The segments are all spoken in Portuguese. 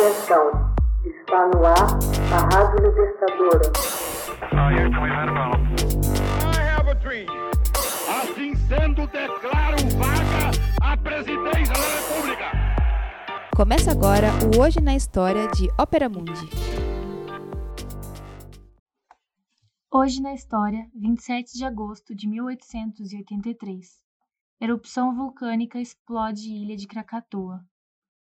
Atenção, está no ar a Rádio Libertadora. Assim sendo, declaro vaga a presidência da República. Começa agora o Hoje na História de Ópera Mundi. Hoje na História, 27 de agosto de 1883. Erupção vulcânica explode ilha de Krakatoa.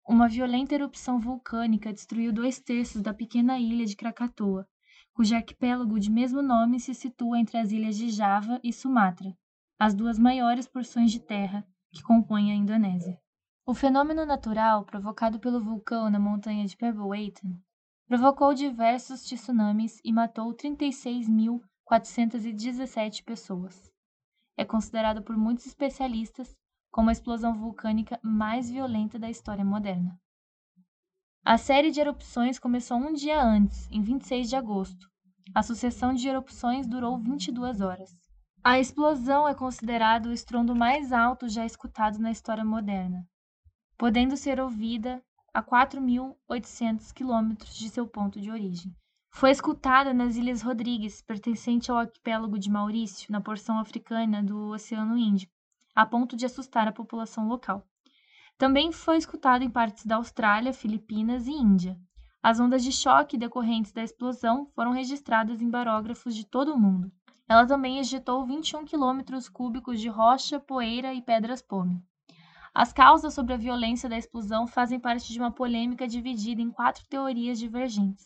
Uma violenta erupção vulcânica destruiu dois terços da pequena ilha de Krakatoa, cujo arquipélago de mesmo nome se situa entre as ilhas de Java e Sumatra, as duas maiores porções de terra que compõem a Indonésia. O fenômeno natural provocado pelo vulcão na montanha de Pebbleweighten provocou diversos tsunamis e matou 36.417 pessoas. É considerado por muitos especialistas como a explosão vulcânica mais violenta da história moderna. A série de erupções começou um dia antes, em 26 de agosto. A sucessão de erupções durou 22 horas. A explosão é considerado o estrondo mais alto já escutado na história moderna, podendo ser ouvida a 4.800 quilômetros de seu ponto de origem. Foi escutada nas Ilhas Rodrigues, pertencente ao arquipélago de Maurício, na porção africana do Oceano Índico, a ponto de assustar a população local. Também foi escutado em partes da Austrália, Filipinas e Índia. As ondas de choque decorrentes da explosão foram registradas em barógrafos de todo o mundo. Ela também ejetou 21 quilômetros cúbicos de rocha, poeira e pedras pome. As causas sobre a violência da explosão fazem parte de uma polêmica dividida em quatro teorias divergentes.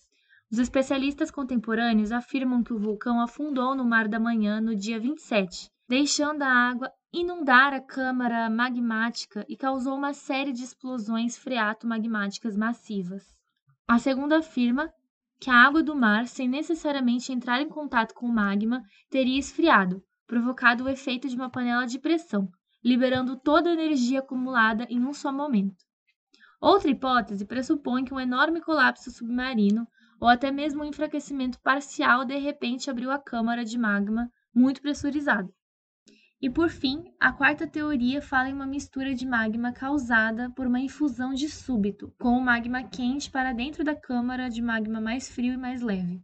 Os especialistas contemporâneos afirmam que o vulcão afundou no Mar da Manhã no dia 27, deixando a água inundar a câmara magmática e causou uma série de explosões freato-magmáticas massivas. A segunda afirma que a água do mar, sem necessariamente entrar em contato com o magma, teria esfriado, provocado o efeito de uma panela de pressão, liberando toda a energia acumulada em um só momento. Outra hipótese pressupõe que um enorme colapso submarino ou até mesmo um enfraquecimento parcial de repente abriu a câmara de magma muito pressurizada. E por fim, a quarta teoria fala em uma mistura de magma causada por uma infusão de súbito, com o magma quente para dentro da câmara de magma mais frio e mais leve.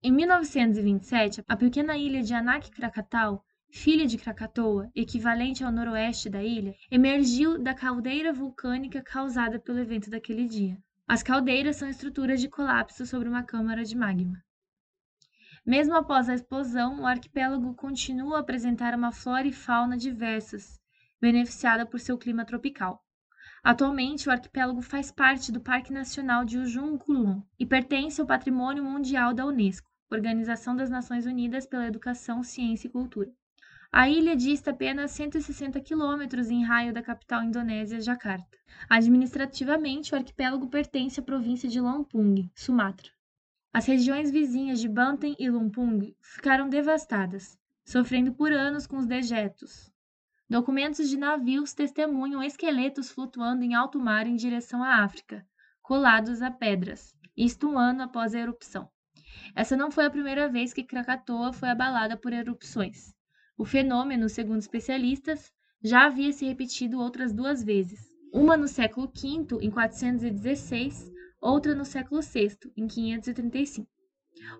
Em 1927, a pequena ilha de Anak Krakatau, filha de Krakatoa, equivalente ao noroeste da ilha, emergiu da caldeira vulcânica causada pelo evento daquele dia. As caldeiras são estruturas de colapso sobre uma câmara de magma. Mesmo após a explosão, o arquipélago continua a apresentar uma flora e fauna diversas, beneficiada por seu clima tropical. Atualmente, o arquipélago faz parte do Parque Nacional de Ujung Kulon e pertence ao Patrimônio Mundial da Unesco, Organização das Nações Unidas pela Educação, Ciência e Cultura. A ilha dista apenas 160 quilômetros em raio da capital indonésia, Jakarta. Administrativamente, o arquipélago pertence à província de Lampung, Sumatra. As regiões vizinhas de Banten e Lumpung ficaram devastadas, sofrendo por anos com os dejetos. Documentos de navios testemunham esqueletos flutuando em alto mar em direção à África, colados a pedras, isto um ano após a erupção. Essa não foi a primeira vez que Krakatoa foi abalada por erupções. O fenômeno, segundo especialistas, já havia se repetido outras duas vezes, uma no século V, em 416, outra no século VI, em 535.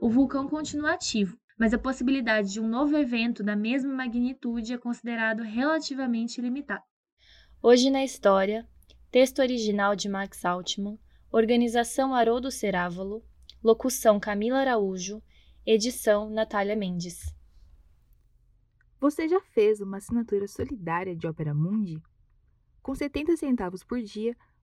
O vulcão continua ativo, mas a possibilidade de um novo evento da mesma magnitude é considerado relativamente limitada. Hoje na História, texto original de Max Altman, organização Haroldo Cerávolo, locução Camila Araújo, edição Natália Mendes. Você já fez uma assinatura solidária de Opera Mundi? Com 70 centavos por dia,